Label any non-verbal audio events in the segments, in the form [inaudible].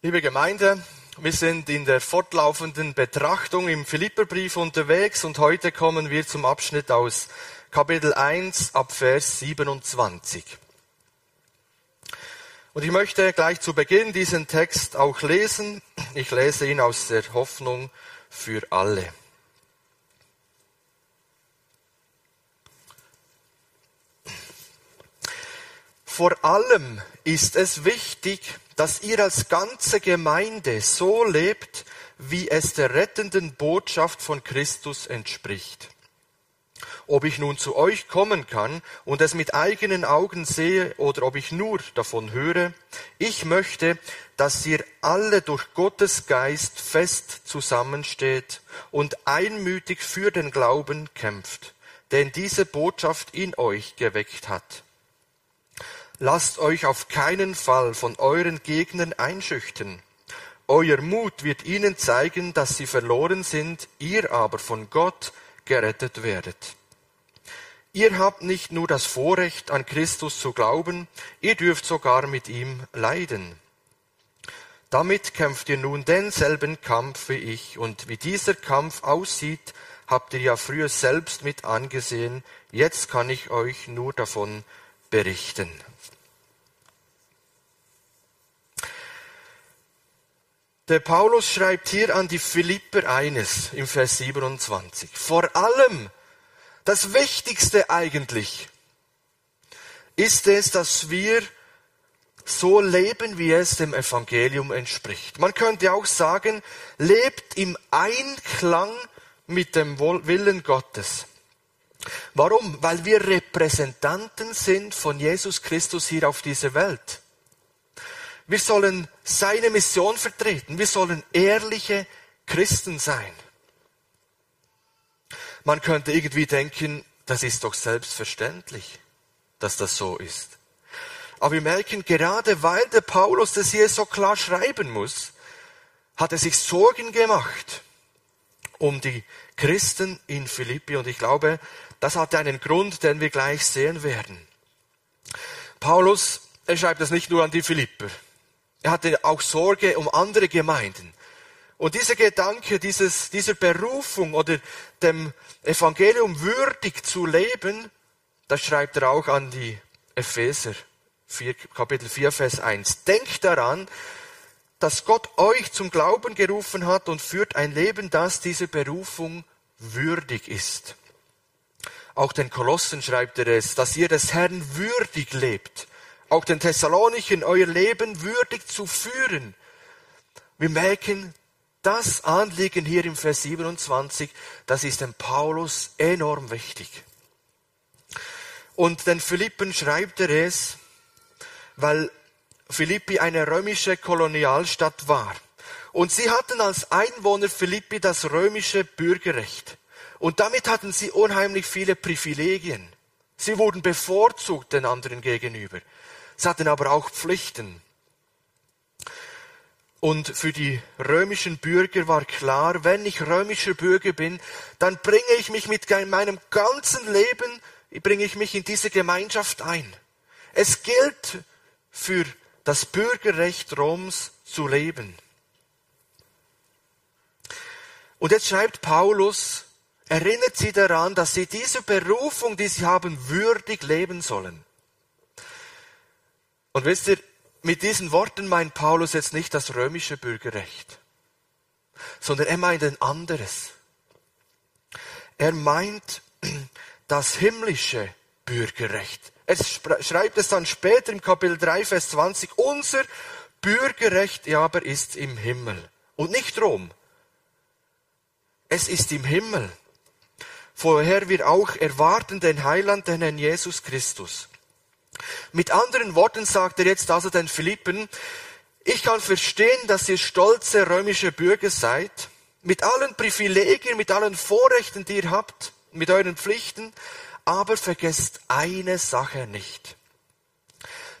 Liebe Gemeinde, wir sind in der fortlaufenden Betrachtung im Philipperbrief unterwegs und heute kommen wir zum Abschnitt aus Kapitel 1 ab Vers 27. Und ich möchte gleich zu Beginn diesen Text auch lesen. Ich lese ihn aus der Hoffnung für alle. Vor allem ist es wichtig, dass ihr als ganze Gemeinde so lebt, wie es der rettenden Botschaft von Christus entspricht. Ob ich nun zu euch kommen kann und es mit eigenen Augen sehe oder ob ich nur davon höre, ich möchte, dass ihr alle durch Gottes Geist fest zusammensteht und einmütig für den Glauben kämpft, den diese Botschaft in euch geweckt hat. Lasst euch auf keinen Fall von euren Gegnern einschüchtern. Euer Mut wird ihnen zeigen, dass sie verloren sind, ihr aber von Gott gerettet werdet. Ihr habt nicht nur das Vorrecht, an Christus zu glauben, ihr dürft sogar mit ihm leiden. Damit kämpft ihr nun denselben Kampf wie ich, und wie dieser Kampf aussieht, habt ihr ja früher selbst mit angesehen, jetzt kann ich euch nur davon berichten. Der Paulus schreibt hier an die Philipper eines im Vers 27. Vor allem, das Wichtigste eigentlich, ist es, dass wir so leben, wie es dem Evangelium entspricht. Man könnte auch sagen, lebt im Einklang mit dem Willen Gottes. Warum? Weil wir Repräsentanten sind von Jesus Christus hier auf dieser Welt. Wir sollen seine Mission vertreten. Wir sollen ehrliche Christen sein. Man könnte irgendwie denken, das ist doch selbstverständlich, dass das so ist. Aber wir merken, gerade weil der Paulus das hier so klar schreiben muss, hat er sich Sorgen gemacht um die Christen in Philippi. Und ich glaube, das hat einen Grund, den wir gleich sehen werden. Paulus, er schreibt das nicht nur an die Philipper. Er hatte auch Sorge um andere Gemeinden. Und dieser Gedanke, dieses, dieser Berufung oder dem Evangelium würdig zu leben, das schreibt er auch an die Epheser, 4, Kapitel 4, Vers 1. Denkt daran, dass Gott euch zum Glauben gerufen hat und führt ein Leben, das dieser Berufung würdig ist. Auch den Kolossen schreibt er es, dass ihr des Herrn würdig lebt auch den Thessalonichen euer Leben würdig zu führen. Wir merken, das Anliegen hier im Vers 27, das ist dem Paulus enorm wichtig. Und den Philippen schreibt er es, weil Philippi eine römische Kolonialstadt war. Und sie hatten als Einwohner Philippi das römische Bürgerrecht. Und damit hatten sie unheimlich viele Privilegien. Sie wurden bevorzugt den anderen gegenüber. Sie hatten aber auch Pflichten. Und für die römischen Bürger war klar, wenn ich römischer Bürger bin, dann bringe ich mich mit meinem ganzen Leben, bringe ich mich in diese Gemeinschaft ein. Es gilt für das Bürgerrecht Roms zu leben. Und jetzt schreibt Paulus, erinnert sie daran, dass sie diese Berufung, die sie haben, würdig leben sollen. Und wisst ihr, mit diesen Worten meint Paulus jetzt nicht das römische Bürgerrecht, sondern er meint ein anderes. Er meint [clears throat] das himmlische Bürgerrecht. Er schreibt es dann später im Kapitel 3, Vers 20, unser Bürgerrecht aber ist im Himmel und nicht Rom. Es ist im Himmel. Vorher wir auch erwarten den Heiland, den Herrn Jesus Christus. Mit anderen Worten sagt er jetzt also den Philippen, ich kann verstehen, dass ihr stolze römische Bürger seid, mit allen Privilegien, mit allen Vorrechten, die ihr habt, mit euren Pflichten, aber vergesst eine Sache nicht,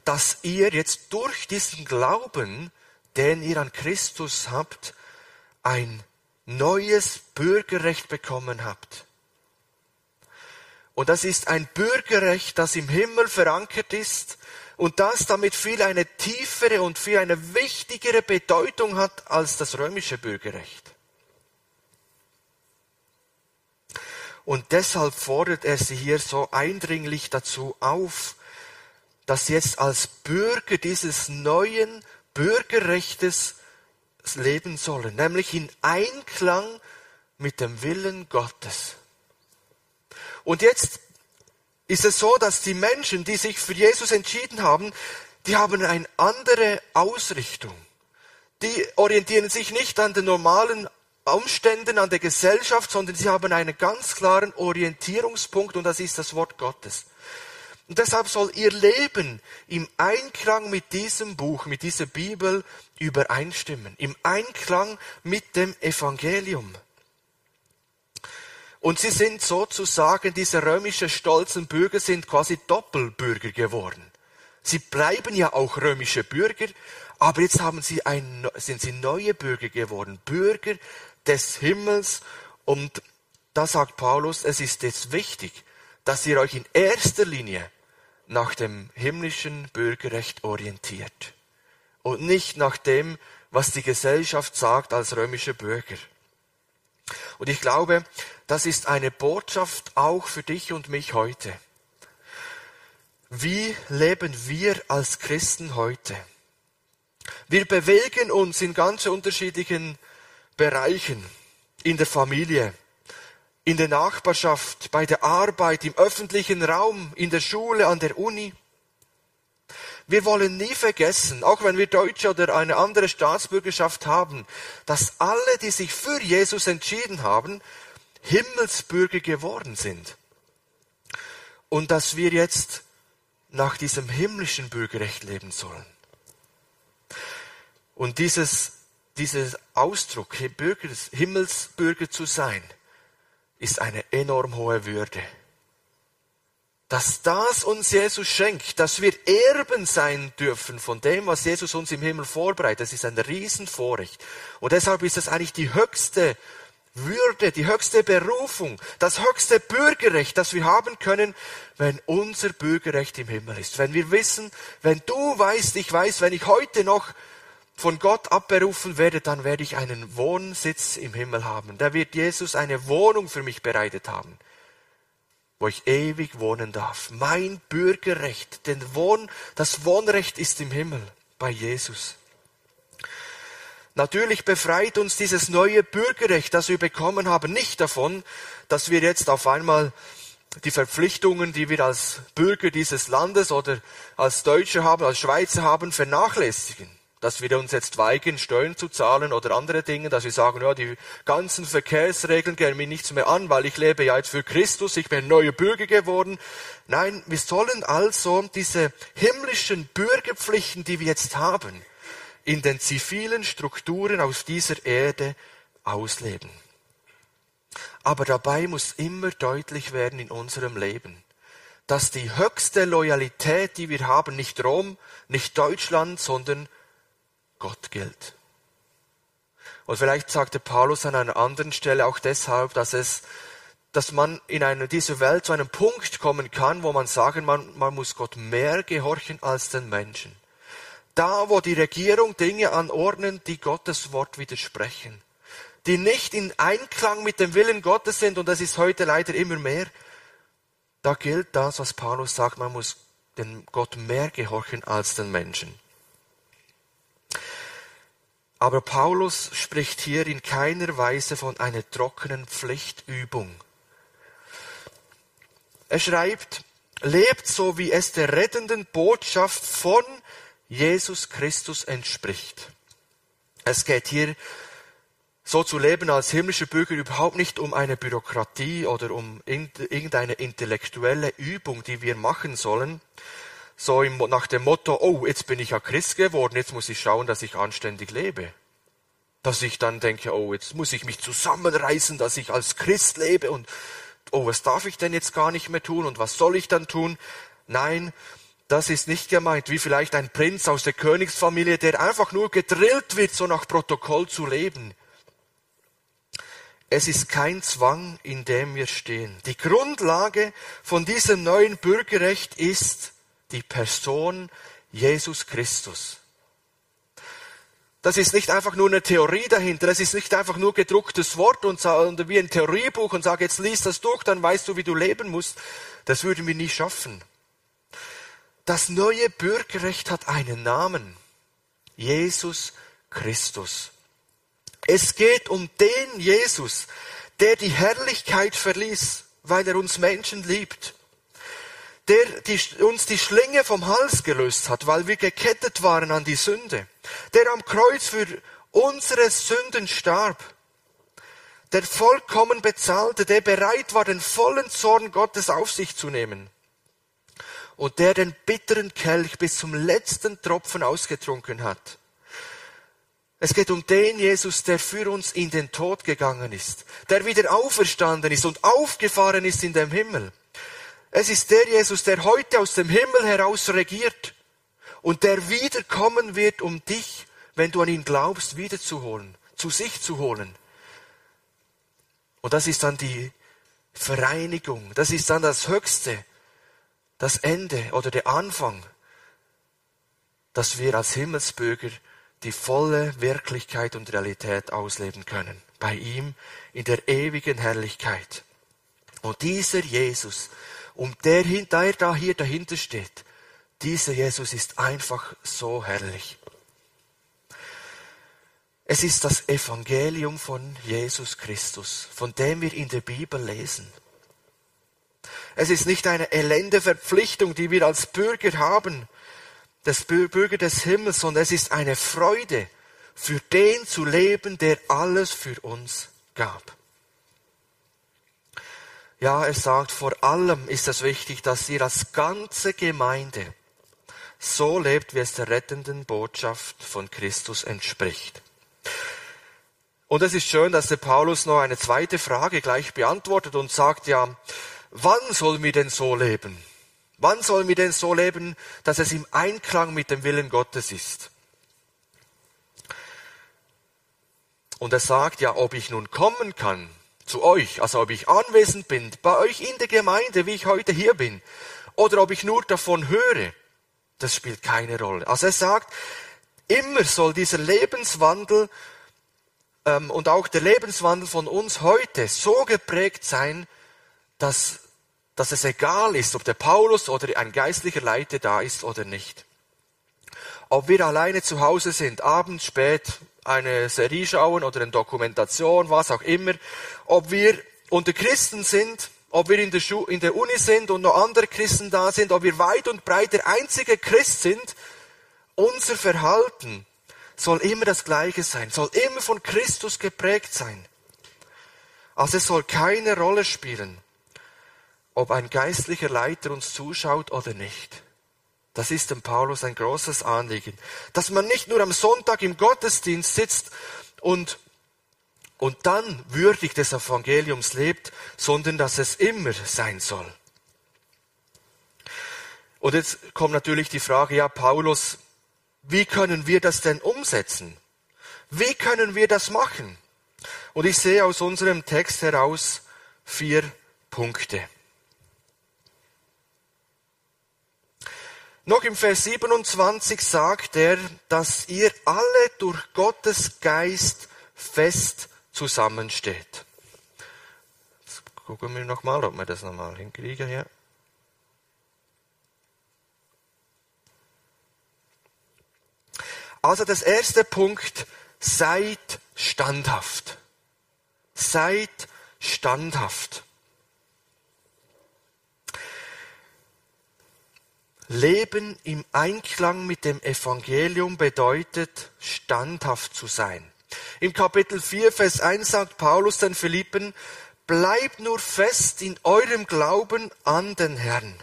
dass ihr jetzt durch diesen Glauben, den ihr an Christus habt, ein neues Bürgerrecht bekommen habt. Und das ist ein Bürgerrecht, das im Himmel verankert ist, und das damit viel eine tiefere und viel eine wichtigere Bedeutung hat als das römische Bürgerrecht. Und deshalb fordert er sie hier so eindringlich dazu auf, dass sie jetzt als Bürger dieses neuen Bürgerrechtes leben sollen, nämlich in Einklang mit dem Willen Gottes. Und jetzt ist es so, dass die Menschen, die sich für Jesus entschieden haben, die haben eine andere Ausrichtung. Die orientieren sich nicht an den normalen Umständen, an der Gesellschaft, sondern sie haben einen ganz klaren Orientierungspunkt und das ist das Wort Gottes. Und deshalb soll ihr Leben im Einklang mit diesem Buch, mit dieser Bibel übereinstimmen, im Einklang mit dem Evangelium. Und sie sind sozusagen, diese römische stolzen Bürger sind quasi Doppelbürger geworden. Sie bleiben ja auch römische Bürger, aber jetzt haben sie ein, sind sie neue Bürger geworden, Bürger des Himmels. Und da sagt Paulus, es ist jetzt wichtig, dass ihr euch in erster Linie nach dem himmlischen Bürgerrecht orientiert und nicht nach dem, was die Gesellschaft sagt als römische Bürger. Und ich glaube, das ist eine Botschaft auch für dich und mich heute. Wie leben wir als Christen heute? Wir bewegen uns in ganz unterschiedlichen Bereichen. In der Familie, in der Nachbarschaft, bei der Arbeit, im öffentlichen Raum, in der Schule, an der Uni. Wir wollen nie vergessen, auch wenn wir Deutsche oder eine andere Staatsbürgerschaft haben, dass alle, die sich für Jesus entschieden haben, Himmelsbürger geworden sind. Und dass wir jetzt nach diesem himmlischen Bürgerrecht leben sollen. Und dieses, dieser Ausdruck, Himmelsbürger zu sein, ist eine enorm hohe Würde. Dass das uns Jesus schenkt, dass wir Erben sein dürfen von dem, was Jesus uns im Himmel vorbereitet, das ist ein Riesenvorrecht. Und deshalb ist es eigentlich die höchste Würde, die höchste Berufung, das höchste Bürgerrecht, das wir haben können, wenn unser Bürgerrecht im Himmel ist. Wenn wir wissen, wenn du weißt, ich weiß, wenn ich heute noch von Gott abberufen werde, dann werde ich einen Wohnsitz im Himmel haben. Da wird Jesus eine Wohnung für mich bereitet haben, wo ich ewig wohnen darf. Mein Bürgerrecht, denn Wohn, das Wohnrecht ist im Himmel bei Jesus. Natürlich befreit uns dieses neue Bürgerrecht, das wir bekommen haben, nicht davon, dass wir jetzt auf einmal die Verpflichtungen, die wir als Bürger dieses Landes oder als Deutsche haben, als Schweizer haben, vernachlässigen dass wir uns jetzt weigern, Steuern zu zahlen oder andere Dinge, dass wir sagen, ja, die ganzen Verkehrsregeln gehen mir nichts mehr an, weil ich lebe ja jetzt für Christus, ich bin neuer Bürger geworden. Nein, wir sollen also diese himmlischen Bürgerpflichten, die wir jetzt haben, in den zivilen Strukturen aus dieser Erde ausleben. Aber dabei muss immer deutlich werden in unserem Leben, dass die höchste Loyalität, die wir haben, nicht Rom, nicht Deutschland, sondern Gott gilt. Und vielleicht sagte Paulus an einer anderen Stelle auch deshalb, dass es, dass man in einer, dieser Welt zu einem Punkt kommen kann, wo man sagen, man, man muss Gott mehr gehorchen als den Menschen. Da, wo die Regierung Dinge anordnen, die Gottes Wort widersprechen, die nicht in Einklang mit dem Willen Gottes sind, und das ist heute leider immer mehr, da gilt das, was Paulus sagt, man muss den Gott mehr gehorchen als den Menschen. Aber Paulus spricht hier in keiner Weise von einer trockenen Pflichtübung. Er schreibt, lebt so, wie es der rettenden Botschaft von Jesus Christus entspricht. Es geht hier so zu leben als himmlischer Bürger überhaupt nicht um eine Bürokratie oder um irgendeine intellektuelle Übung, die wir machen sollen, so nach dem Motto, oh, jetzt bin ich ja Christ geworden, jetzt muss ich schauen, dass ich anständig lebe. Dass ich dann denke, oh, jetzt muss ich mich zusammenreißen, dass ich als Christ lebe und oh, was darf ich denn jetzt gar nicht mehr tun und was soll ich dann tun? Nein, das ist nicht gemeint, wie vielleicht ein Prinz aus der Königsfamilie, der einfach nur gedrillt wird, so nach Protokoll zu leben. Es ist kein Zwang, in dem wir stehen. Die Grundlage von diesem neuen Bürgerrecht ist die Person Jesus Christus. Das ist nicht einfach nur eine Theorie dahinter, das ist nicht einfach nur gedrucktes Wort und, wie ein Theoriebuch und sage, jetzt liest das durch, dann weißt du, wie du leben musst. Das würden wir nie schaffen. Das neue Bürgerrecht hat einen Namen. Jesus Christus. Es geht um den Jesus, der die Herrlichkeit verließ, weil er uns Menschen liebt. Der die, uns die Schlinge vom Hals gelöst hat, weil wir gekettet waren an die Sünde. Der am Kreuz für unsere Sünden starb. Der vollkommen bezahlte, der bereit war, den vollen Zorn Gottes auf sich zu nehmen und der den bitteren Kelch bis zum letzten Tropfen ausgetrunken hat. Es geht um den Jesus, der für uns in den Tod gegangen ist, der wieder auferstanden ist und aufgefahren ist in dem Himmel. Es ist der Jesus, der heute aus dem Himmel heraus regiert und der wiederkommen wird, um dich, wenn du an ihn glaubst, wiederzuholen, zu sich zu holen. Und das ist dann die Vereinigung, das ist dann das Höchste, das Ende oder der Anfang, dass wir als Himmelsbürger die volle Wirklichkeit und Realität ausleben können. Bei ihm in der ewigen Herrlichkeit. Und dieser Jesus, um der, der da hier dahinter steht, dieser Jesus ist einfach so herrlich. Es ist das Evangelium von Jesus Christus, von dem wir in der Bibel lesen. Es ist nicht eine elende Verpflichtung, die wir als Bürger haben, des Bürger des Himmels, sondern es ist eine Freude, für den zu leben, der alles für uns gab. Ja, er sagt, vor allem ist es wichtig, dass ihr als ganze Gemeinde so lebt, wie es der rettenden Botschaft von Christus entspricht. Und es ist schön, dass der Paulus noch eine zweite Frage gleich beantwortet und sagt ja, wann sollen wir denn so leben? Wann sollen wir denn so leben, dass es im Einklang mit dem Willen Gottes ist? Und er sagt ja, ob ich nun kommen kann zu euch, also ob ich anwesend bin, bei euch in der Gemeinde, wie ich heute hier bin, oder ob ich nur davon höre, das spielt keine Rolle. Also er sagt, immer soll dieser Lebenswandel ähm, und auch der Lebenswandel von uns heute so geprägt sein, dass, dass es egal ist, ob der Paulus oder ein geistlicher Leiter da ist oder nicht. Ob wir alleine zu Hause sind, abends spät eine Serie schauen oder eine Dokumentation, was auch immer, ob wir unter Christen sind, ob wir in der, Schu in der Uni sind und noch andere Christen da sind, ob wir weit und breit der einzige Christ sind, unser Verhalten soll immer das gleiche sein, soll immer von Christus geprägt sein. Also es soll keine Rolle spielen, ob ein geistlicher Leiter uns zuschaut oder nicht. Das ist dem Paulus ein großes Anliegen, dass man nicht nur am Sonntag im Gottesdienst sitzt und und dann würdig des Evangeliums lebt, sondern dass es immer sein soll. Und jetzt kommt natürlich die Frage, ja, Paulus, wie können wir das denn umsetzen? Wie können wir das machen? Und ich sehe aus unserem Text heraus vier Punkte. Noch im Vers 27 sagt er, dass ihr alle durch Gottes Geist fest zusammensteht. Jetzt gucken wir nochmal, ob wir das nochmal hinkriegen hier. Also das erste Punkt, seid standhaft. Seid standhaft. Leben im Einklang mit dem Evangelium bedeutet, standhaft zu sein. Im Kapitel 4, Vers 1 sagt Paulus den Philippen, bleibt nur fest in eurem Glauben an den Herrn.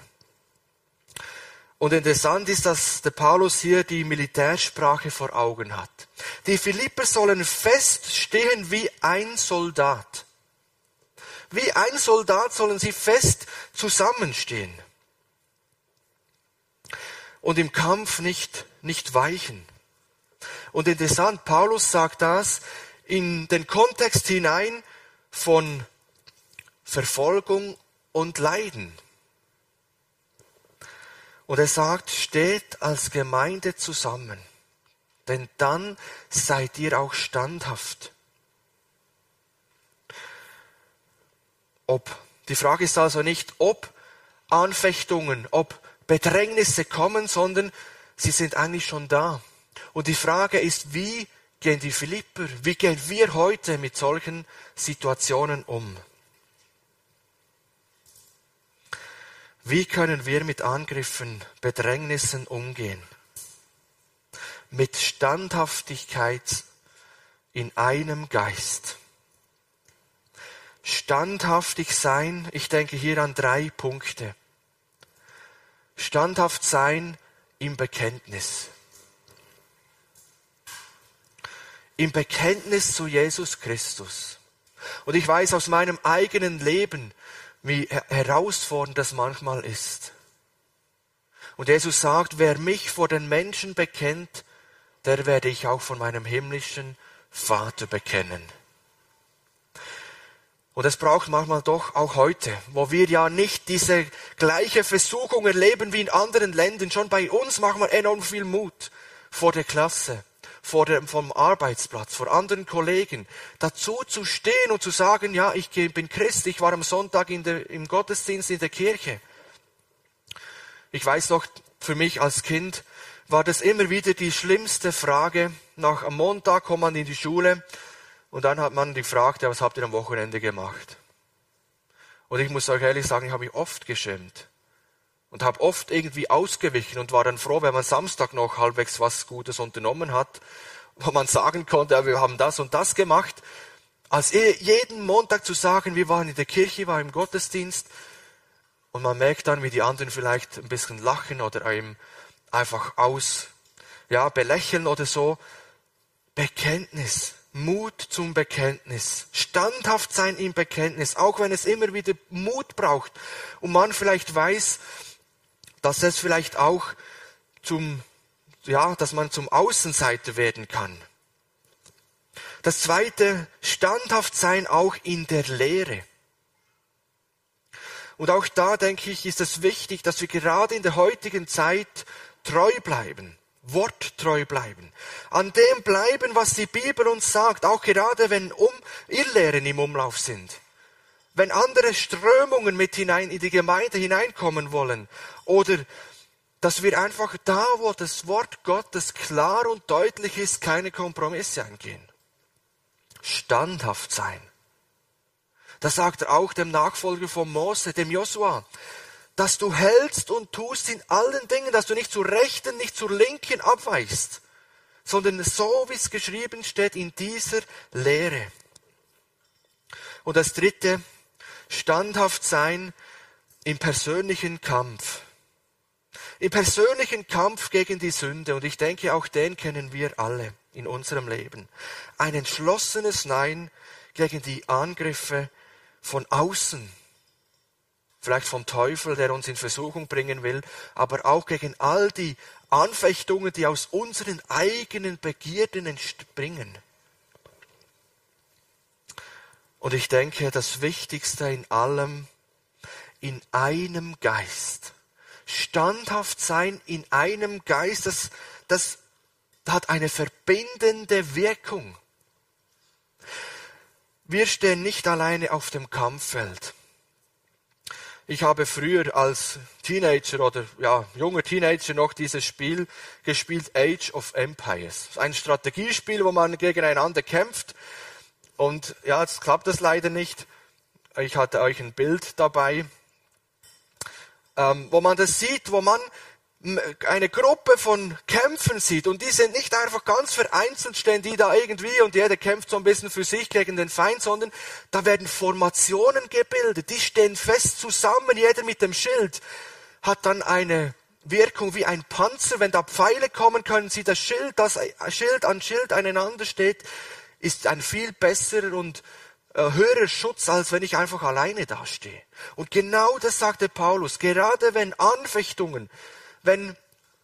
Und interessant ist, dass der Paulus hier die Militärsprache vor Augen hat. Die Philipper sollen feststehen wie ein Soldat. Wie ein Soldat sollen sie fest zusammenstehen und im Kampf nicht, nicht weichen. Und interessant, Paulus sagt das in den Kontext hinein von Verfolgung und Leiden. Und er sagt, steht als Gemeinde zusammen, denn dann seid ihr auch standhaft. Ob. Die Frage ist also nicht, ob Anfechtungen, ob Bedrängnisse kommen, sondern sie sind eigentlich schon da. Und die Frage ist, wie gehen die Philipper, wie gehen wir heute mit solchen Situationen um? Wie können wir mit Angriffen, Bedrängnissen umgehen? Mit Standhaftigkeit in einem Geist. Standhaftig sein, ich denke hier an drei Punkte. Standhaft sein im Bekenntnis. Im Bekenntnis zu Jesus Christus. Und ich weiß aus meinem eigenen Leben, wie herausfordernd das manchmal ist. Und Jesus sagt, wer mich vor den Menschen bekennt, der werde ich auch von meinem himmlischen Vater bekennen. Und es braucht manchmal doch auch heute, wo wir ja nicht diese gleiche Versuchung erleben wie in anderen Ländern. Schon bei uns machen wir enorm viel Mut vor der Klasse, vor dem, vom Arbeitsplatz, vor anderen Kollegen, dazu zu stehen und zu sagen, ja, ich bin Christ, ich war am Sonntag in der, im Gottesdienst in der Kirche. Ich weiß noch, für mich als Kind war das immer wieder die schlimmste Frage. Nach am Montag kommt man in die Schule und dann hat man gefragt, ja, was habt ihr am Wochenende gemacht? Und ich muss euch ehrlich sagen, ich habe mich oft geschämt und habe oft irgendwie ausgewichen und war dann froh, wenn man Samstag noch halbwegs was Gutes unternommen hat, wo man sagen konnte, ja, wir haben das und das gemacht, als jeden Montag zu sagen, wir waren in der Kirche, waren im Gottesdienst und man merkt dann, wie die anderen vielleicht ein bisschen lachen oder einem einfach aus, ja, belächeln oder so. Bekenntnis. Mut zum Bekenntnis. Standhaft sein im Bekenntnis, auch wenn es immer wieder Mut braucht und man vielleicht weiß, dass es vielleicht auch zum, ja, dass man zum Außenseiter werden kann. Das zweite, standhaft sein auch in der Lehre. Und auch da denke ich, ist es wichtig, dass wir gerade in der heutigen Zeit treu bleiben worttreu bleiben. An dem bleiben, was die Bibel uns sagt, auch gerade wenn um Irrlehren im Umlauf sind. Wenn andere Strömungen mit hinein in die Gemeinde hineinkommen wollen oder dass wir einfach da, wo das Wort Gottes klar und deutlich ist, keine Kompromisse eingehen. Standhaft sein. Das sagt er auch dem Nachfolger von Mose, dem Josua dass du hältst und tust in allen Dingen, dass du nicht zur rechten, nicht zur linken abweichst, sondern so, wie es geschrieben steht, in dieser Lehre. Und das dritte, standhaft sein im persönlichen Kampf. Im persönlichen Kampf gegen die Sünde. Und ich denke, auch den kennen wir alle in unserem Leben. Ein entschlossenes Nein gegen die Angriffe von außen vielleicht vom Teufel, der uns in Versuchung bringen will, aber auch gegen all die Anfechtungen, die aus unseren eigenen Begierden entspringen. Und ich denke, das Wichtigste in allem, in einem Geist. Standhaft sein in einem Geist, das, das hat eine verbindende Wirkung. Wir stehen nicht alleine auf dem Kampffeld. Ich habe früher als Teenager oder ja, junger Teenager noch dieses Spiel gespielt, Age of Empires. Ein Strategiespiel, wo man gegeneinander kämpft. Und ja, jetzt klappt das leider nicht. Ich hatte euch ein Bild dabei, ähm, wo man das sieht, wo man eine Gruppe von Kämpfen sieht. Und die sind nicht einfach ganz vereinzelt stehen die da irgendwie und jeder kämpft so ein bisschen für sich gegen den Feind, sondern da werden Formationen gebildet, die stehen fest zusammen, jeder mit dem Schild. Hat dann eine Wirkung wie ein Panzer, wenn da Pfeile kommen, können sie das Schild, das Schild an Schild aneinander steht, ist ein viel besserer und äh, höherer Schutz, als wenn ich einfach alleine dastehe. Und genau das sagte Paulus, gerade wenn Anfechtungen wenn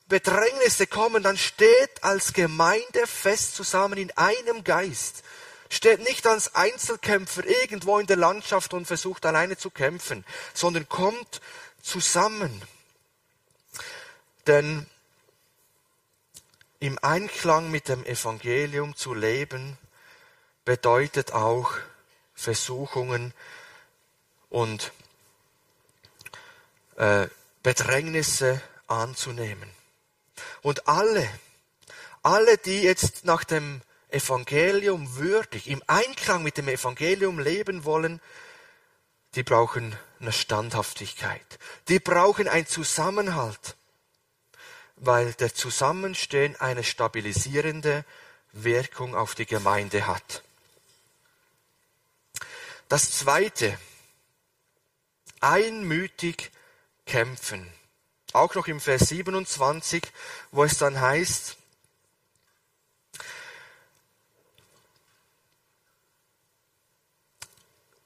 Bedrängnisse kommen, dann steht als Gemeinde fest zusammen in einem Geist. Steht nicht als Einzelkämpfer irgendwo in der Landschaft und versucht alleine zu kämpfen, sondern kommt zusammen. Denn im Einklang mit dem Evangelium zu leben, bedeutet auch Versuchungen und äh, Bedrängnisse anzunehmen. Und alle, alle, die jetzt nach dem Evangelium würdig, im Einklang mit dem Evangelium leben wollen, die brauchen eine Standhaftigkeit. Die brauchen ein Zusammenhalt, weil der Zusammenstehen eine stabilisierende Wirkung auf die Gemeinde hat. Das zweite, einmütig kämpfen. Auch noch im Vers 27, wo es dann heißt,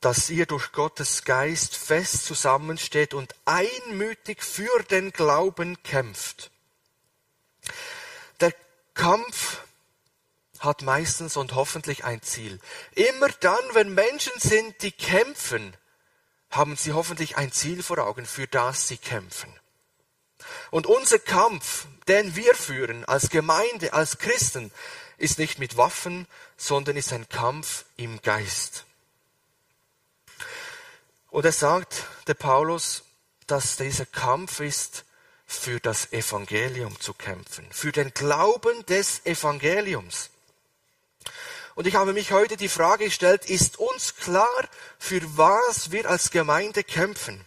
dass ihr durch Gottes Geist fest zusammensteht und einmütig für den Glauben kämpft. Der Kampf hat meistens und hoffentlich ein Ziel. Immer dann, wenn Menschen sind, die kämpfen, haben sie hoffentlich ein Ziel vor Augen, für das sie kämpfen. Und unser Kampf, den wir führen als Gemeinde, als Christen, ist nicht mit Waffen, sondern ist ein Kampf im Geist. Und er sagt, der Paulus, dass dieser Kampf ist, für das Evangelium zu kämpfen, für den Glauben des Evangeliums. Und ich habe mich heute die Frage gestellt, ist uns klar, für was wir als Gemeinde kämpfen?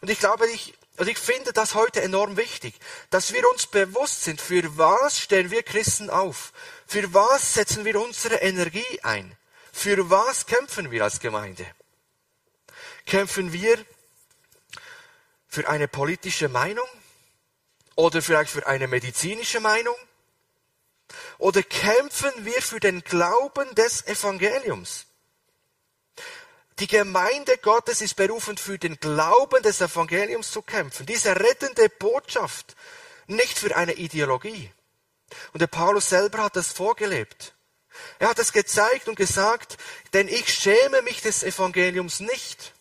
Und ich glaube, ich, also ich finde das heute enorm wichtig, dass wir uns bewusst sind, für was stehen wir Christen auf? Für was setzen wir unsere Energie ein? Für was kämpfen wir als Gemeinde? Kämpfen wir für eine politische Meinung? Oder vielleicht für eine medizinische Meinung? Oder kämpfen wir für den Glauben des Evangeliums? Die Gemeinde Gottes ist berufen, für den Glauben des Evangeliums zu kämpfen. Diese rettende Botschaft, nicht für eine Ideologie. Und der Paulus selber hat das vorgelebt. Er hat es gezeigt und gesagt, denn ich schäme mich des Evangeliums nicht.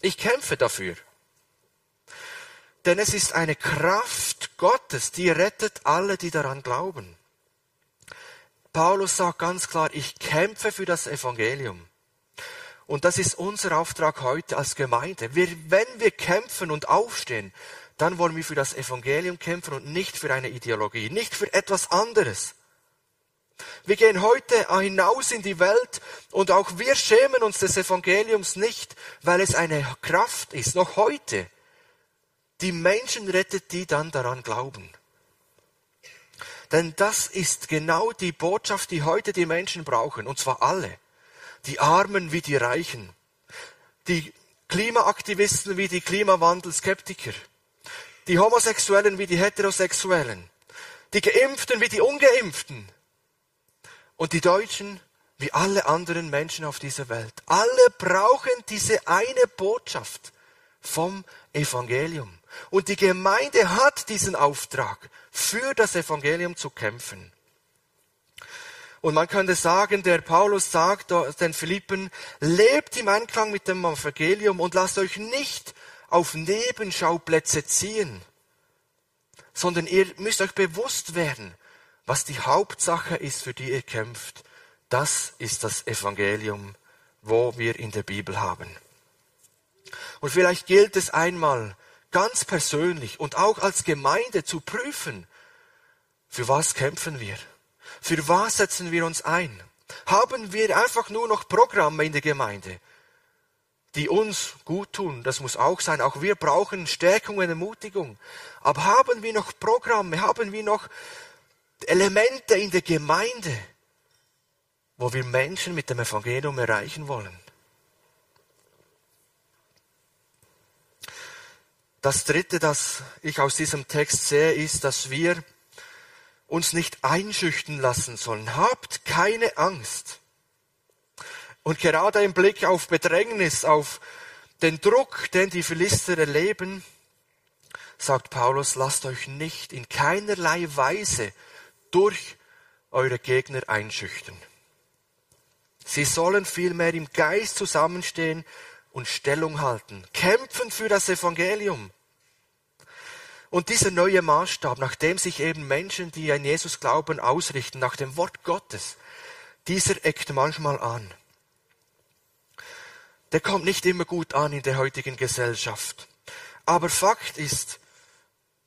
Ich kämpfe dafür. Denn es ist eine Kraft Gottes, die rettet alle, die daran glauben. Paulus sagt ganz klar, ich kämpfe für das Evangelium. Und das ist unser Auftrag heute als Gemeinde. Wir, wenn wir kämpfen und aufstehen, dann wollen wir für das Evangelium kämpfen und nicht für eine Ideologie, nicht für etwas anderes. Wir gehen heute hinaus in die Welt und auch wir schämen uns des Evangeliums nicht, weil es eine Kraft ist, noch heute. Die Menschen rettet, die dann daran glauben. Denn das ist genau die Botschaft, die heute die Menschen brauchen, und zwar alle. Die Armen wie die Reichen. Die Klimaaktivisten wie die Klimawandelskeptiker. Die Homosexuellen wie die Heterosexuellen. Die Geimpften wie die Ungeimpften und die Deutschen, wie alle anderen Menschen auf dieser Welt, alle brauchen diese eine Botschaft vom Evangelium. Und die Gemeinde hat diesen Auftrag, für das Evangelium zu kämpfen. Und man könnte sagen, der Paulus sagt den Philippen, lebt im Einklang mit dem Evangelium und lasst euch nicht auf Nebenschauplätze ziehen, sondern ihr müsst euch bewusst werden, was die Hauptsache ist, für die ihr kämpft, das ist das Evangelium, wo wir in der Bibel haben. Und vielleicht gilt es einmal ganz persönlich und auch als Gemeinde zu prüfen, für was kämpfen wir? Für was setzen wir uns ein? Haben wir einfach nur noch Programme in der Gemeinde, die uns gut tun? Das muss auch sein. Auch wir brauchen Stärkung und Ermutigung. Aber haben wir noch Programme? Haben wir noch Elemente in der Gemeinde, wo wir Menschen mit dem Evangelium erreichen wollen. Das Dritte, das ich aus diesem Text sehe, ist, dass wir uns nicht einschüchtern lassen sollen. Habt keine Angst. Und gerade im Blick auf Bedrängnis, auf den Druck, den die Philister erleben, sagt Paulus, lasst euch nicht in keinerlei Weise durch eure Gegner einschüchtern. Sie sollen vielmehr im Geist zusammenstehen und Stellung halten, kämpfen für das Evangelium. Und dieser neue Maßstab, nach dem sich eben Menschen, die an Jesus glauben, ausrichten, nach dem Wort Gottes, dieser eckt manchmal an. Der kommt nicht immer gut an in der heutigen Gesellschaft. Aber Fakt ist,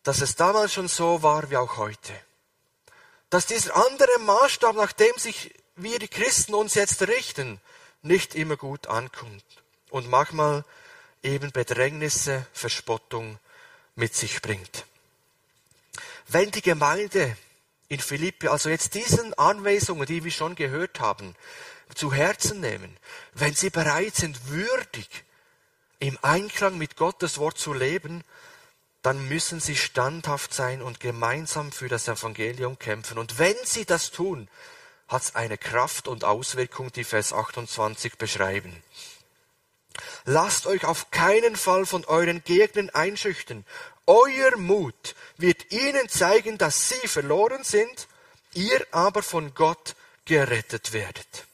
dass es damals schon so war wie auch heute. Dass dieser andere Maßstab, nach dem sich wir die Christen uns jetzt richten, nicht immer gut ankommt und manchmal eben Bedrängnisse, Verspottung mit sich bringt. Wenn die Gemeinde in Philippi also jetzt diesen Anweisungen, die wir schon gehört haben, zu Herzen nehmen, wenn sie bereit sind, würdig im Einklang mit Gottes Wort zu leben, dann müssen sie standhaft sein und gemeinsam für das Evangelium kämpfen. Und wenn sie das tun, hat es eine Kraft und Auswirkung, die Vers 28 beschreiben. Lasst euch auf keinen Fall von euren Gegnern einschüchtern. Euer Mut wird ihnen zeigen, dass sie verloren sind, ihr aber von Gott gerettet werdet.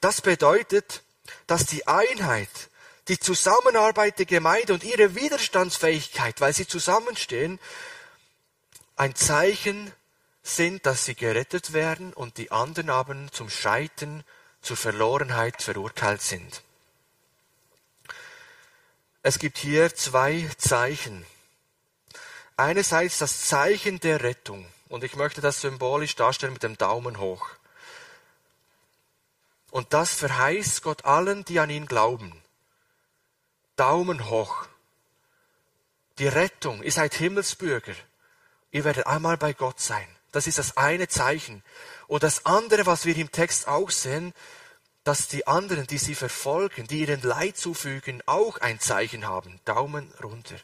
Das bedeutet, dass die Einheit, die Zusammenarbeit der Gemeinde und ihre Widerstandsfähigkeit, weil sie zusammenstehen, ein Zeichen sind, dass sie gerettet werden und die anderen aber zum Scheitern, zur Verlorenheit verurteilt sind. Es gibt hier zwei Zeichen. Einerseits das Zeichen der Rettung. Und ich möchte das symbolisch darstellen mit dem Daumen hoch. Und das verheißt Gott allen, die an ihn glauben. Daumen hoch. Die Rettung, ihr seid Himmelsbürger. Ihr werdet einmal bei Gott sein. Das ist das eine Zeichen. Und das andere, was wir im Text auch sehen, dass die anderen, die sie verfolgen, die ihren Leid zufügen, auch ein Zeichen haben. Daumen runter.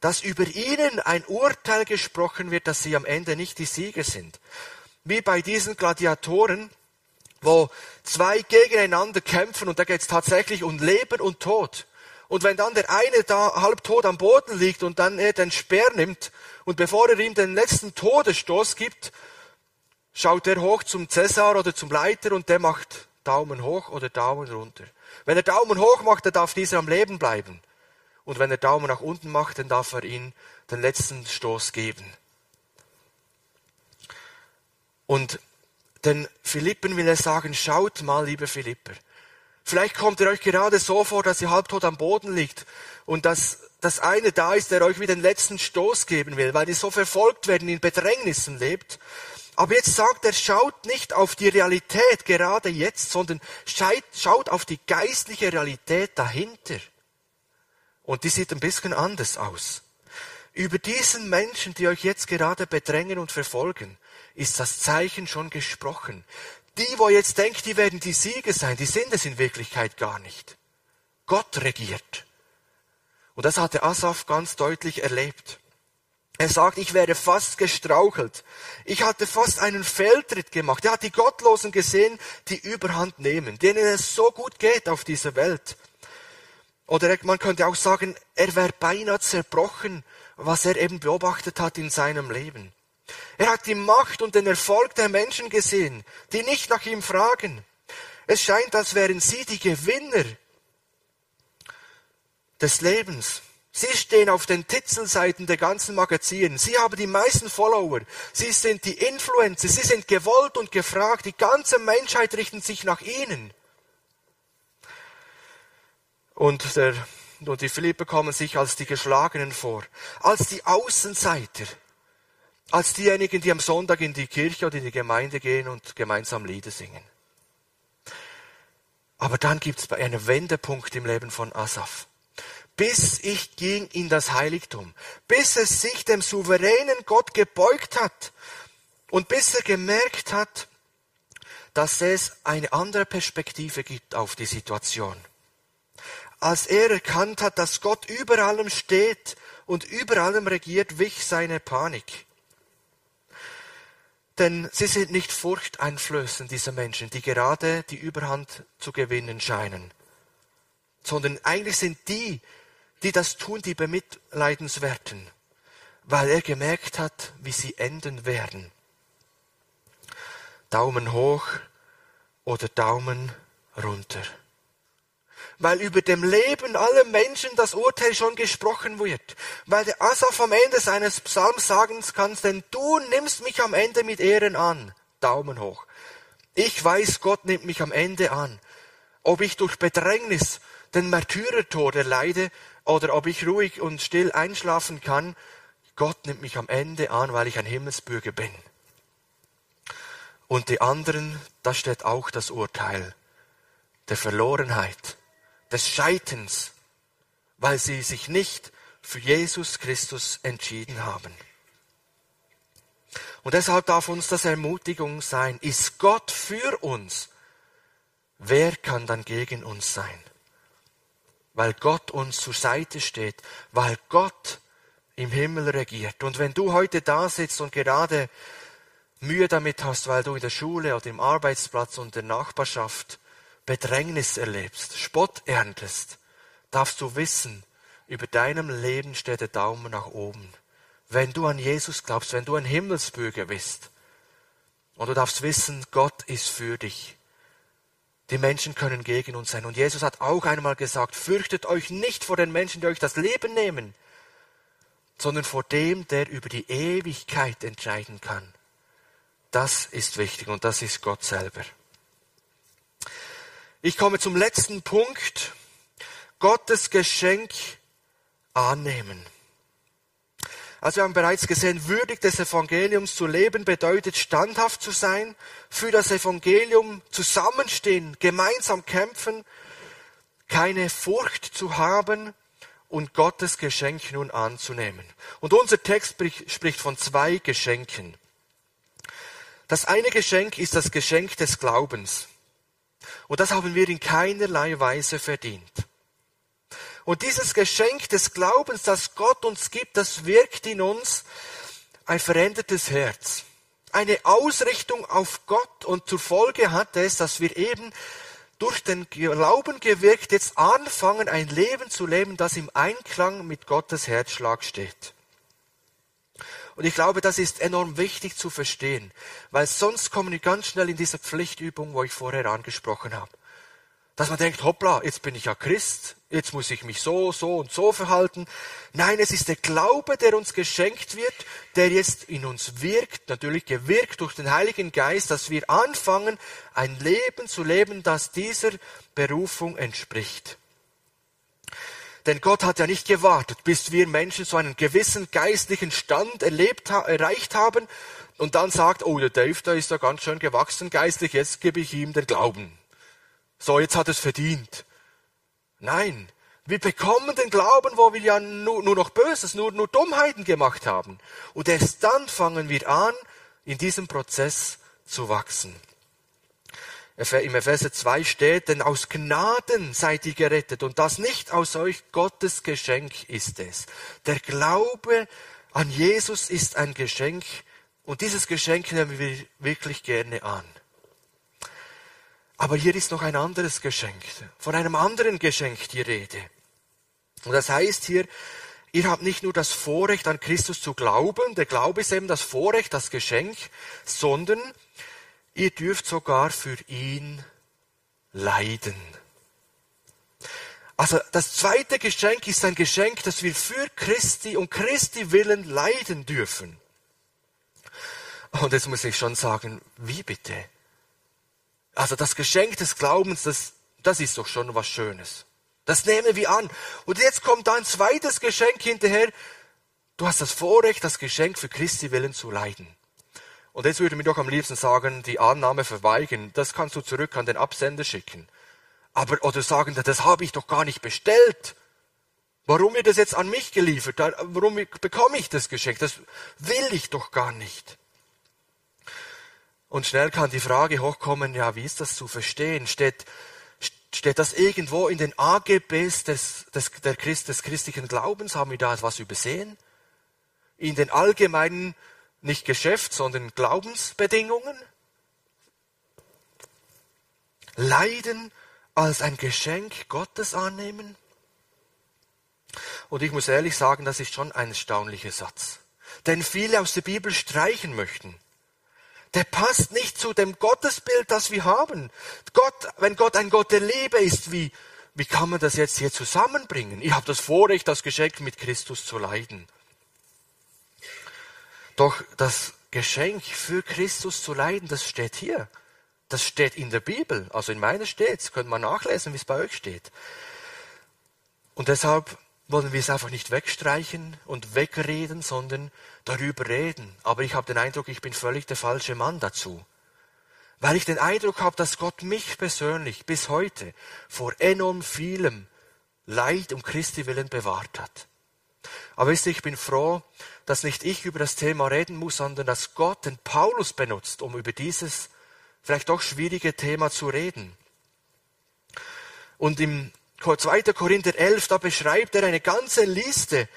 Dass über ihnen ein Urteil gesprochen wird, dass sie am Ende nicht die Sieger sind. Wie bei diesen Gladiatoren, wo zwei gegeneinander kämpfen und da geht es tatsächlich um Leben und Tod. Und wenn dann der eine da halbtot am Boden liegt und dann er den Speer nimmt und bevor er ihm den letzten Todesstoß gibt, schaut er hoch zum Cäsar oder zum Leiter und der macht Daumen hoch oder Daumen runter. Wenn er Daumen hoch macht, dann darf dieser am Leben bleiben. Und wenn er Daumen nach unten macht, dann darf er ihm den letzten Stoß geben. Und den Philippen will er sagen, schaut mal, liebe Philipper. Vielleicht kommt ihr euch gerade so vor, dass ihr halbtot am Boden liegt und dass das eine da ist, der euch wieder den letzten Stoß geben will, weil ihr so verfolgt werden, in Bedrängnissen lebt. Aber jetzt sagt er, schaut nicht auf die Realität gerade jetzt, sondern schaut auf die geistliche Realität dahinter. Und die sieht ein bisschen anders aus. Über diesen Menschen, die euch jetzt gerade bedrängen und verfolgen, ist das Zeichen schon gesprochen. Die, wo jetzt denkt, die werden die Sieger sein, die sind es in Wirklichkeit gar nicht. Gott regiert. Und das hatte Asaf ganz deutlich erlebt. Er sagt, ich wäre fast gestrauchelt. Ich hatte fast einen Fehltritt gemacht. Er hat die Gottlosen gesehen, die Überhand nehmen, denen es so gut geht auf dieser Welt. Oder man könnte auch sagen, er wäre beinahe zerbrochen, was er eben beobachtet hat in seinem Leben. Er hat die Macht und den Erfolg der Menschen gesehen, die nicht nach ihm fragen. Es scheint, als wären sie die Gewinner des Lebens. Sie stehen auf den Titelseiten der ganzen Magazinen. Sie haben die meisten Follower. Sie sind die Influencer. Sie sind gewollt und gefragt. Die ganze Menschheit richtet sich nach ihnen. Und, der, und die Philippe kommen sich als die Geschlagenen vor, als die Außenseiter, als diejenigen, die am Sonntag in die Kirche oder in die Gemeinde gehen und gemeinsam Lieder singen. Aber dann gibt es einen Wendepunkt im Leben von Asaf. Bis ich ging in das Heiligtum, bis es sich dem souveränen Gott gebeugt hat und bis er gemerkt hat, dass es eine andere Perspektive gibt auf die Situation. Als er erkannt hat, dass Gott über allem steht und über allem regiert, wich seine Panik. Denn sie sind nicht furchteinflößend, diese Menschen, die gerade die Überhand zu gewinnen scheinen, sondern eigentlich sind die, die das tun, die bemitleidenswerten, weil er gemerkt hat, wie sie enden werden. Daumen hoch oder Daumen runter. weil über dem Leben aller Menschen das Urteil schon gesprochen wird, weil der Asaf am Ende seines Psalms sagen kann, denn du nimmst mich am Ende mit Ehren an. Daumen hoch. Ich weiß, Gott nimmt mich am Ende an. Ob ich durch Bedrängnis den Märtyrertod erleide oder ob ich ruhig und still einschlafen kann, Gott nimmt mich am Ende an, weil ich ein Himmelsbürger bin. Und die anderen, da steht auch das Urteil der Verlorenheit, des Scheitens, weil sie sich nicht für Jesus Christus entschieden haben. Und deshalb darf uns das Ermutigung sein. Ist Gott für uns? Wer kann dann gegen uns sein? Weil Gott uns zur Seite steht, weil Gott im Himmel regiert. Und wenn du heute da sitzt und gerade Mühe damit hast, weil du in der Schule oder im Arbeitsplatz und der Nachbarschaft Bedrängnis erlebst, Spott erntest, darfst du wissen, über deinem Leben steht der Daumen nach oben. Wenn du an Jesus glaubst, wenn du ein Himmelsbürger bist, und du darfst wissen, Gott ist für dich. Die Menschen können gegen uns sein. Und Jesus hat auch einmal gesagt, fürchtet euch nicht vor den Menschen, die euch das Leben nehmen, sondern vor dem, der über die Ewigkeit entscheiden kann. Das ist wichtig und das ist Gott selber. Ich komme zum letzten Punkt. Gottes Geschenk annehmen. Also wir haben bereits gesehen, würdig des Evangeliums zu leben bedeutet standhaft zu sein, für das Evangelium zusammenstehen, gemeinsam kämpfen, keine Furcht zu haben und Gottes Geschenk nun anzunehmen. Und unser Text spricht von zwei Geschenken. Das eine Geschenk ist das Geschenk des Glaubens. Und das haben wir in keinerlei Weise verdient. Und dieses Geschenk des Glaubens, das Gott uns gibt, das wirkt in uns ein verändertes Herz. Eine Ausrichtung auf Gott und zur Folge hat es, dass wir eben durch den Glauben gewirkt jetzt anfangen, ein Leben zu leben, das im Einklang mit Gottes Herzschlag steht. Und ich glaube, das ist enorm wichtig zu verstehen, weil sonst kommen wir ganz schnell in diese Pflichtübung, wo ich vorher angesprochen habe. Dass man denkt, hoppla, jetzt bin ich ja Christ, jetzt muss ich mich so, so und so verhalten. Nein, es ist der Glaube, der uns geschenkt wird, der jetzt in uns wirkt, natürlich gewirkt durch den Heiligen Geist, dass wir anfangen, ein Leben zu leben, das dieser Berufung entspricht. Denn Gott hat ja nicht gewartet, bis wir Menschen so einen gewissen geistlichen Stand erlebt, erreicht haben und dann sagt, oh, der Dave, der ist ja ganz schön gewachsen geistlich, jetzt gebe ich ihm den Glauben. So, jetzt hat es verdient. Nein, wir bekommen den Glauben, wo wir ja nur, nur noch Böses, nur, nur Dummheiten gemacht haben. Und erst dann fangen wir an, in diesem Prozess zu wachsen. Im Epheser 2 steht, denn aus Gnaden seid ihr gerettet und das nicht aus euch, Gottes Geschenk ist es. Der Glaube an Jesus ist ein Geschenk und dieses Geschenk nehmen wir wirklich gerne an. Aber hier ist noch ein anderes Geschenk, von einem anderen Geschenk die Rede. Und das heißt hier, ihr habt nicht nur das Vorrecht an Christus zu glauben, der Glaube ist eben das Vorrecht, das Geschenk, sondern Ihr dürft sogar für ihn leiden. Also das zweite Geschenk ist ein Geschenk, dass wir für Christi und Christi willen leiden dürfen. Und jetzt muss ich schon sagen, wie bitte? Also das Geschenk des Glaubens, das, das ist doch schon was Schönes. Das nehmen wir an. Und jetzt kommt ein zweites Geschenk hinterher. Du hast das Vorrecht, das Geschenk für Christi willen zu leiden. Und jetzt würde mir doch am liebsten sagen, die Annahme verweigern, das kannst du zurück an den Absender schicken. Aber, oder sagen, das habe ich doch gar nicht bestellt. Warum wird das jetzt an mich geliefert? Warum bekomme ich das Geschenk? Das will ich doch gar nicht. Und schnell kann die Frage hochkommen, ja, wie ist das zu verstehen? Steht, steht das irgendwo in den AGBs des, des, der Christ, des christlichen Glaubens? Haben wir da etwas übersehen? In den allgemeinen nicht Geschäft, sondern Glaubensbedingungen. Leiden als ein Geschenk Gottes annehmen. Und ich muss ehrlich sagen, das ist schon ein erstaunlicher Satz. Denn viele aus der Bibel streichen möchten. Der passt nicht zu dem Gottesbild, das wir haben. Gott, wenn Gott ein Gott der Liebe ist, wie, wie kann man das jetzt hier zusammenbringen? Ich habe das Vorrecht, das Geschenk mit Christus zu leiden. Doch das Geschenk für Christus zu leiden, das steht hier. Das steht in der Bibel. Also in meiner steht es. Könnt man nachlesen, wie es bei euch steht. Und deshalb wollen wir es einfach nicht wegstreichen und wegreden, sondern darüber reden. Aber ich habe den Eindruck, ich bin völlig der falsche Mann dazu. Weil ich den Eindruck habe, dass Gott mich persönlich bis heute vor enorm vielem Leid um Christi willen bewahrt hat. Aber wisst ihr, ich bin froh, dass nicht ich über das Thema reden muss, sondern dass Gott den Paulus benutzt, um über dieses vielleicht doch schwierige Thema zu reden. Und im 2. Korinther 11, da beschreibt er eine ganze Liste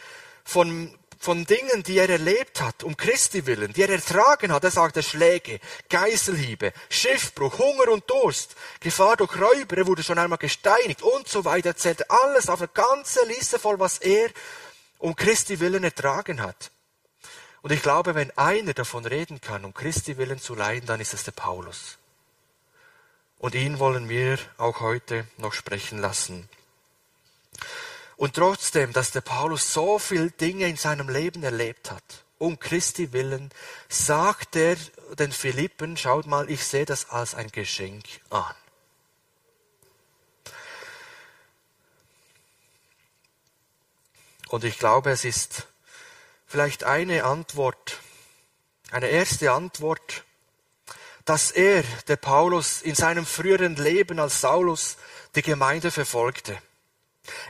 von, von Dingen, die er erlebt hat, um Christi willen, die er ertragen hat. Er sagt, er Schläge, Geißelhiebe, Schiffbruch, Hunger und Durst, Gefahr durch Räuber, er wurde schon einmal gesteinigt und so weiter. Er zählt alles auf eine ganze Liste voll, was er um Christi willen ertragen hat. Und ich glaube, wenn einer davon reden kann, um Christi willen zu leiden, dann ist es der Paulus. Und ihn wollen wir auch heute noch sprechen lassen. Und trotzdem, dass der Paulus so viele Dinge in seinem Leben erlebt hat, um Christi willen, sagt er den Philippen, schaut mal, ich sehe das als ein Geschenk an. Und ich glaube, es ist vielleicht eine Antwort, eine erste Antwort, dass er, der Paulus, in seinem früheren Leben als Saulus die Gemeinde verfolgte.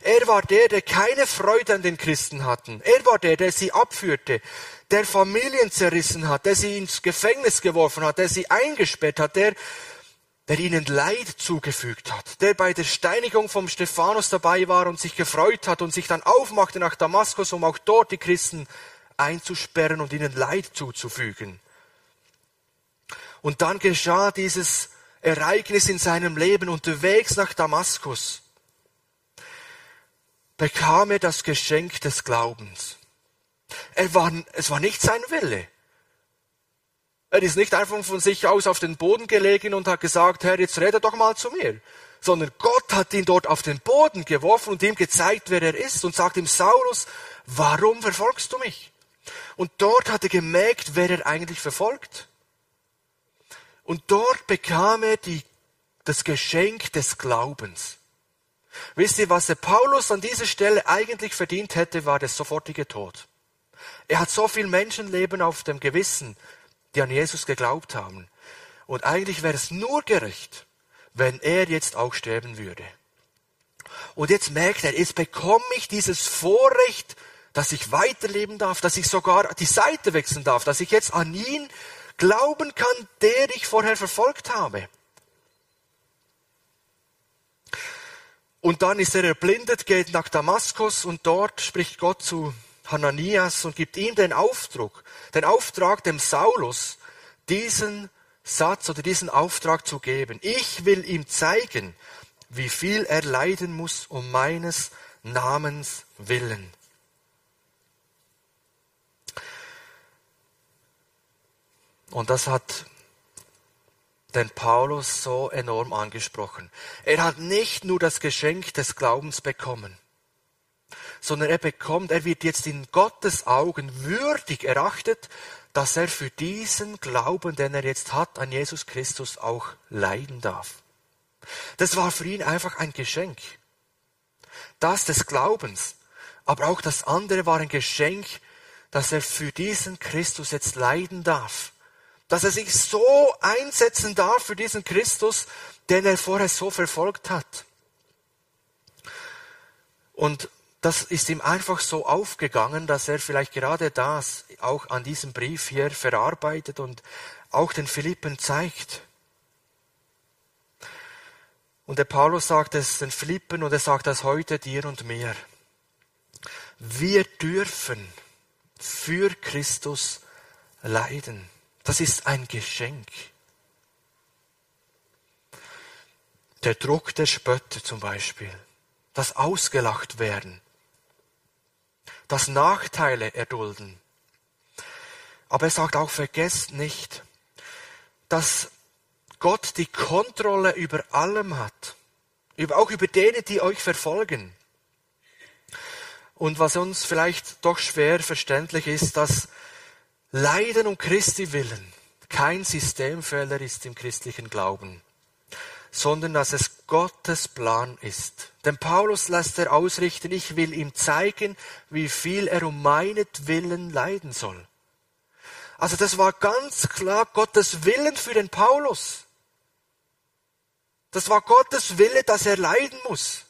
Er war der, der keine Freude an den Christen hatten. Er war der, der sie abführte, der Familien zerrissen hat, der sie ins Gefängnis geworfen hat, der sie eingesperrt hat, der, der ihnen Leid zugefügt hat, der bei der Steinigung vom Stephanus dabei war und sich gefreut hat und sich dann aufmachte nach Damaskus, um auch dort die Christen einzusperren und ihnen Leid zuzufügen. Und dann geschah dieses Ereignis in seinem Leben unterwegs nach Damaskus. Bekam er das Geschenk des Glaubens. Er war, es war nicht sein Wille. Er ist nicht einfach von sich aus auf den Boden gelegen und hat gesagt, Herr, jetzt rede doch mal zu mir. Sondern Gott hat ihn dort auf den Boden geworfen und ihm gezeigt, wer er ist und sagt ihm, Saulus, warum verfolgst du mich? Und dort hat er gemerkt, wer er eigentlich verfolgt. Und dort bekam er die, das Geschenk des Glaubens. Wisst ihr, was der Paulus an dieser Stelle eigentlich verdient hätte, war der sofortige Tod. Er hat so viel Menschenleben auf dem Gewissen, die an Jesus geglaubt haben. Und eigentlich wäre es nur gerecht, wenn er jetzt auch sterben würde. Und jetzt merkt er, jetzt bekomme ich dieses Vorrecht, dass ich weiterleben darf, dass ich sogar die Seite wechseln darf, dass ich jetzt an ihn glauben kann, der ich vorher verfolgt habe. Und dann ist er erblindet, geht nach Damaskus und dort spricht Gott zu Hananias und gibt ihm den Auftrag, den Auftrag dem Saulus, diesen Satz oder diesen Auftrag zu geben. Ich will ihm zeigen, wie viel er leiden muss um meines Namens willen. Und das hat den Paulus so enorm angesprochen. Er hat nicht nur das Geschenk des Glaubens bekommen, sondern er bekommt, er wird jetzt in Gottes Augen würdig erachtet, dass er für diesen Glauben, den er jetzt hat, an Jesus Christus auch leiden darf. Das war für ihn einfach ein Geschenk. Das des Glaubens, aber auch das andere war ein Geschenk, dass er für diesen Christus jetzt leiden darf dass er sich so einsetzen darf für diesen Christus, den er vorher so verfolgt hat. Und das ist ihm einfach so aufgegangen, dass er vielleicht gerade das auch an diesem Brief hier verarbeitet und auch den Philippen zeigt. Und der Paulus sagt es den Philippen und er sagt das heute dir und mir. Wir dürfen für Christus leiden. Das ist ein Geschenk. Der Druck der Spötter zum Beispiel, das Ausgelacht werden, das Nachteile erdulden. Aber er sagt auch, vergesst nicht, dass Gott die Kontrolle über allem hat. auch über denen, die euch verfolgen. Und was uns vielleicht doch schwer verständlich ist, dass Leiden um Christi willen kein Systemfehler ist im christlichen Glauben, sondern dass es Gottes Plan ist. Denn Paulus lässt er ausrichten, ich will ihm zeigen, wie viel er um meinetwillen leiden soll. Also das war ganz klar Gottes Willen für den Paulus. Das war Gottes Wille, dass er leiden muss.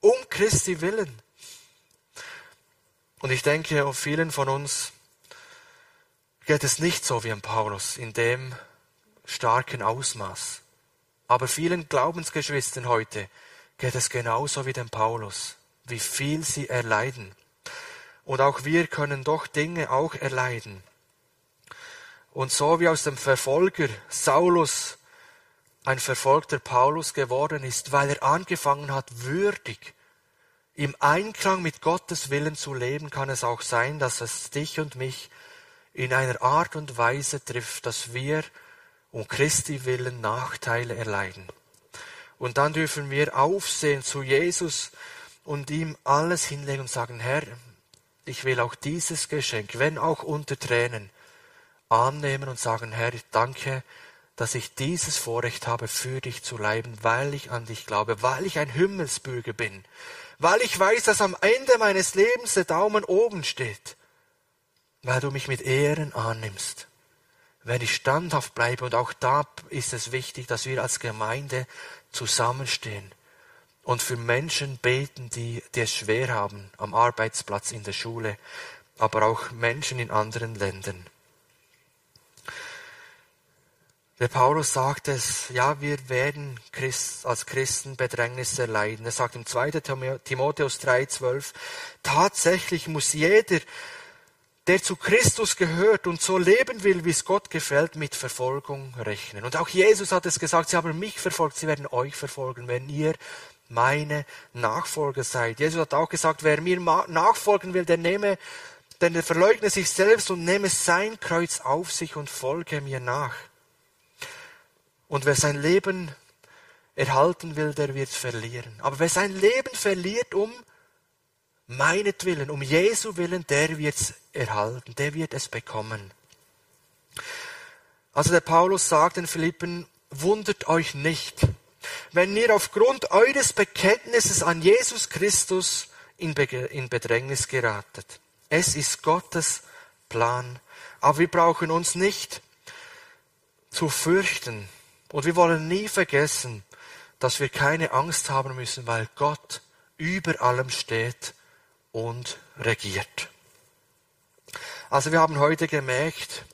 Um Christi willen. Und ich denke, vielen von uns geht es nicht so wie an Paulus in dem starken Ausmaß. Aber vielen Glaubensgeschwistern heute geht es genauso wie dem Paulus, wie viel sie erleiden. Und auch wir können doch Dinge auch erleiden. Und so wie aus dem Verfolger Saulus ein verfolgter Paulus geworden ist, weil er angefangen hat, würdig im Einklang mit Gottes Willen zu leben, kann es auch sein, dass es dich und mich in einer Art und Weise trifft, dass wir um Christi willen Nachteile erleiden. Und dann dürfen wir aufsehen zu Jesus und ihm alles hinlegen und sagen, Herr, ich will auch dieses Geschenk, wenn auch unter Tränen, annehmen und sagen, Herr, danke, dass ich dieses Vorrecht habe, für dich zu leiden, weil ich an dich glaube, weil ich ein Himmelsbürger bin, weil ich weiß, dass am Ende meines Lebens der Daumen oben steht, weil du mich mit Ehren annimmst. Wenn ich standhaft bleibe, und auch da ist es wichtig, dass wir als Gemeinde zusammenstehen und für Menschen beten, die, die es schwer haben, am Arbeitsplatz, in der Schule, aber auch Menschen in anderen Ländern. Der Paulus sagt es, ja, wir werden Christ, als Christen Bedrängnisse leiden. Er sagt im 2. Timotheus 3,12, tatsächlich muss jeder, der zu Christus gehört und so leben will, wie es Gott gefällt, mit Verfolgung rechnen. Und auch Jesus hat es gesagt, sie haben mich verfolgt, sie werden euch verfolgen, wenn ihr meine Nachfolger seid. Jesus hat auch gesagt, wer mir nachfolgen will, der nehme, denn der verleugne sich selbst und nehme sein Kreuz auf sich und folge mir nach. Und wer sein Leben erhalten will, der wird verlieren. Aber wer sein Leben verliert um meinetwillen, um Jesu willen, der wird es erhalten, der wird es bekommen. Also der Paulus sagt den Philippen, wundert euch nicht, wenn ihr aufgrund eures Bekenntnisses an Jesus Christus in, Bedrängnis geratet. Es ist Gottes Plan. Aber wir brauchen uns nicht zu fürchten, und wir wollen nie vergessen, dass wir keine Angst haben müssen, weil Gott über allem steht und regiert. Also wir haben heute gemerkt,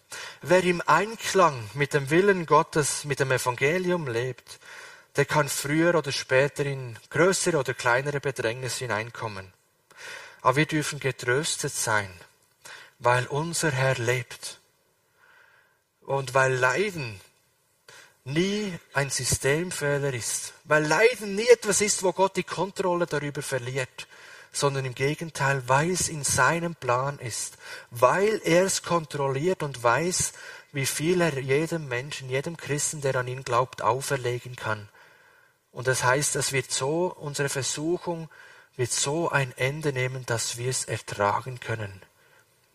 wer im Einklang mit dem Willen Gottes, mit dem Evangelium lebt, der kann früher oder später in größere oder kleinere Bedrängnis hineinkommen. Aber wir dürfen getröstet sein, weil unser Herr lebt. Und weil Leiden nie ein Systemfehler ist, weil Leiden nie etwas ist, wo Gott die Kontrolle darüber verliert, sondern im Gegenteil, weil es in seinem Plan ist, weil er es kontrolliert und weiß, wie viel er jedem Menschen, jedem Christen, der an ihn glaubt, auferlegen kann. Und das heißt, es wird so, unsere Versuchung wird so ein Ende nehmen, dass wir es ertragen können.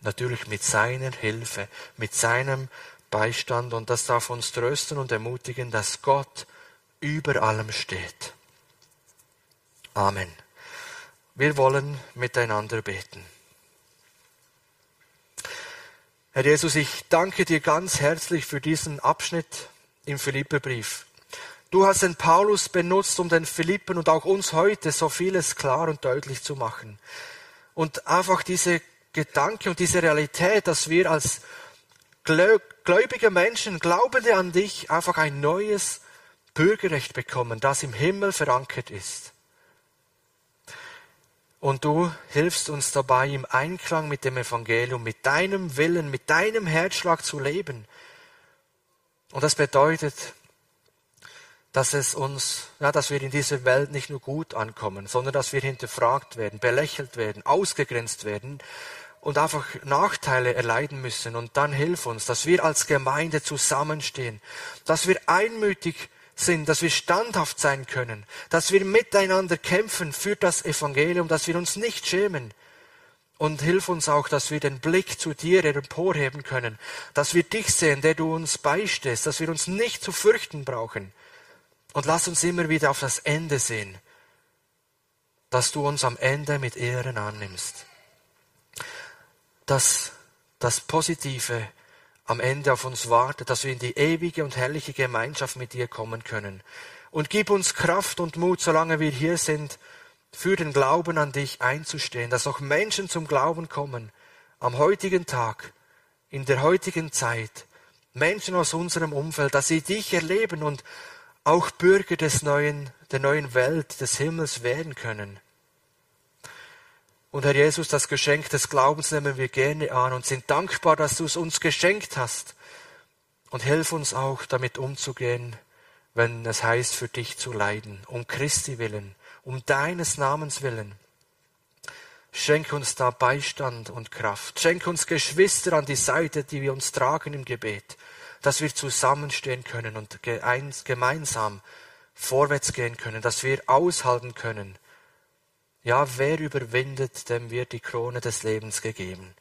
Natürlich mit seiner Hilfe, mit seinem Beistand und das darf uns trösten und ermutigen, dass Gott über allem steht. Amen. Wir wollen miteinander beten. Herr Jesus, ich danke dir ganz herzlich für diesen Abschnitt im Philipperbrief. Du hast den Paulus benutzt, um den Philippen und auch uns heute so vieles klar und deutlich zu machen. Und einfach diese Gedanke und diese Realität, dass wir als gläubige Menschen, Glaubende an dich, einfach ein neues Bürgerrecht bekommen, das im Himmel verankert ist. Und du hilfst uns dabei, im Einklang mit dem Evangelium, mit deinem Willen, mit deinem Herzschlag zu leben. Und das bedeutet, dass es uns, ja, dass wir in dieser Welt nicht nur gut ankommen, sondern dass wir hinterfragt werden, belächelt werden, ausgegrenzt werden, und einfach Nachteile erleiden müssen. Und dann hilf uns, dass wir als Gemeinde zusammenstehen, dass wir einmütig sind, dass wir standhaft sein können, dass wir miteinander kämpfen für das Evangelium, dass wir uns nicht schämen. Und hilf uns auch, dass wir den Blick zu dir emporheben können, dass wir dich sehen, der du uns beistehst, dass wir uns nicht zu fürchten brauchen. Und lass uns immer wieder auf das Ende sehen, dass du uns am Ende mit Ehren annimmst. Dass das Positive am Ende auf uns wartet, dass wir in die ewige und herrliche Gemeinschaft mit dir kommen können. Und gib uns Kraft und Mut, solange wir hier sind, für den Glauben an dich einzustehen, dass auch Menschen zum Glauben kommen, am heutigen Tag, in der heutigen Zeit, Menschen aus unserem Umfeld, dass sie dich erleben und auch Bürger des neuen, der neuen Welt, des Himmels werden können. Und Herr Jesus, das Geschenk des Glaubens nehmen wir gerne an und sind dankbar, dass du es uns geschenkt hast. Und hilf uns auch, damit umzugehen, wenn es heißt, für dich zu leiden, um Christi willen, um deines Namens willen. Schenk uns da Beistand und Kraft. Schenk uns Geschwister an die Seite, die wir uns tragen im Gebet, dass wir zusammenstehen können und gemeinsam vorwärts gehen können, dass wir aushalten können, ja, wer überwindet, dem wird die Krone des Lebens gegeben.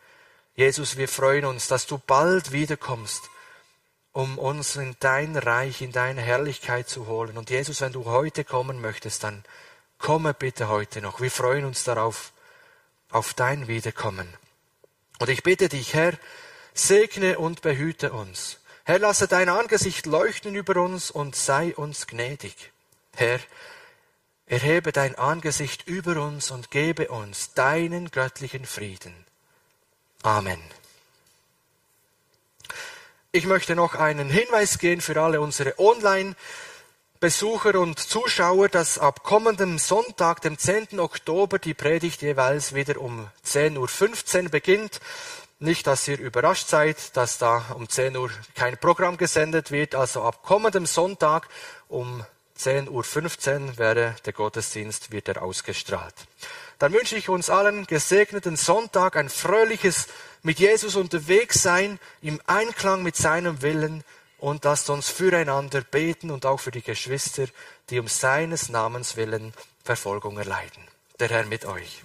Jesus, wir freuen uns, dass du bald wiederkommst, um uns in dein Reich, in deine Herrlichkeit zu holen. Und Jesus, wenn du heute kommen möchtest, dann komme bitte heute noch. Wir freuen uns darauf, auf dein Wiederkommen. Und ich bitte dich, Herr, segne und behüte uns. Herr, lasse dein Angesicht leuchten über uns und sei uns gnädig. Herr, Erhebe dein Angesicht über uns und gebe uns deinen göttlichen Frieden. Amen. Ich möchte noch einen Hinweis geben für alle unsere Online-Besucher und Zuschauer, dass ab kommendem Sonntag, dem 10. Oktober, die Predigt jeweils wieder um 10.15 Uhr beginnt. Nicht, dass ihr überrascht seid, dass da um 10 Uhr kein Programm gesendet wird. Also ab kommendem Sonntag um 10.15 Uhr wäre der Gottesdienst wieder ausgestrahlt. Dann wünsche ich uns allen gesegneten Sonntag, ein fröhliches mit Jesus unterwegs sein, im Einklang mit seinem Willen und lasst uns füreinander beten und auch für die Geschwister, die um seines Namens willen Verfolgung erleiden. Der Herr mit euch.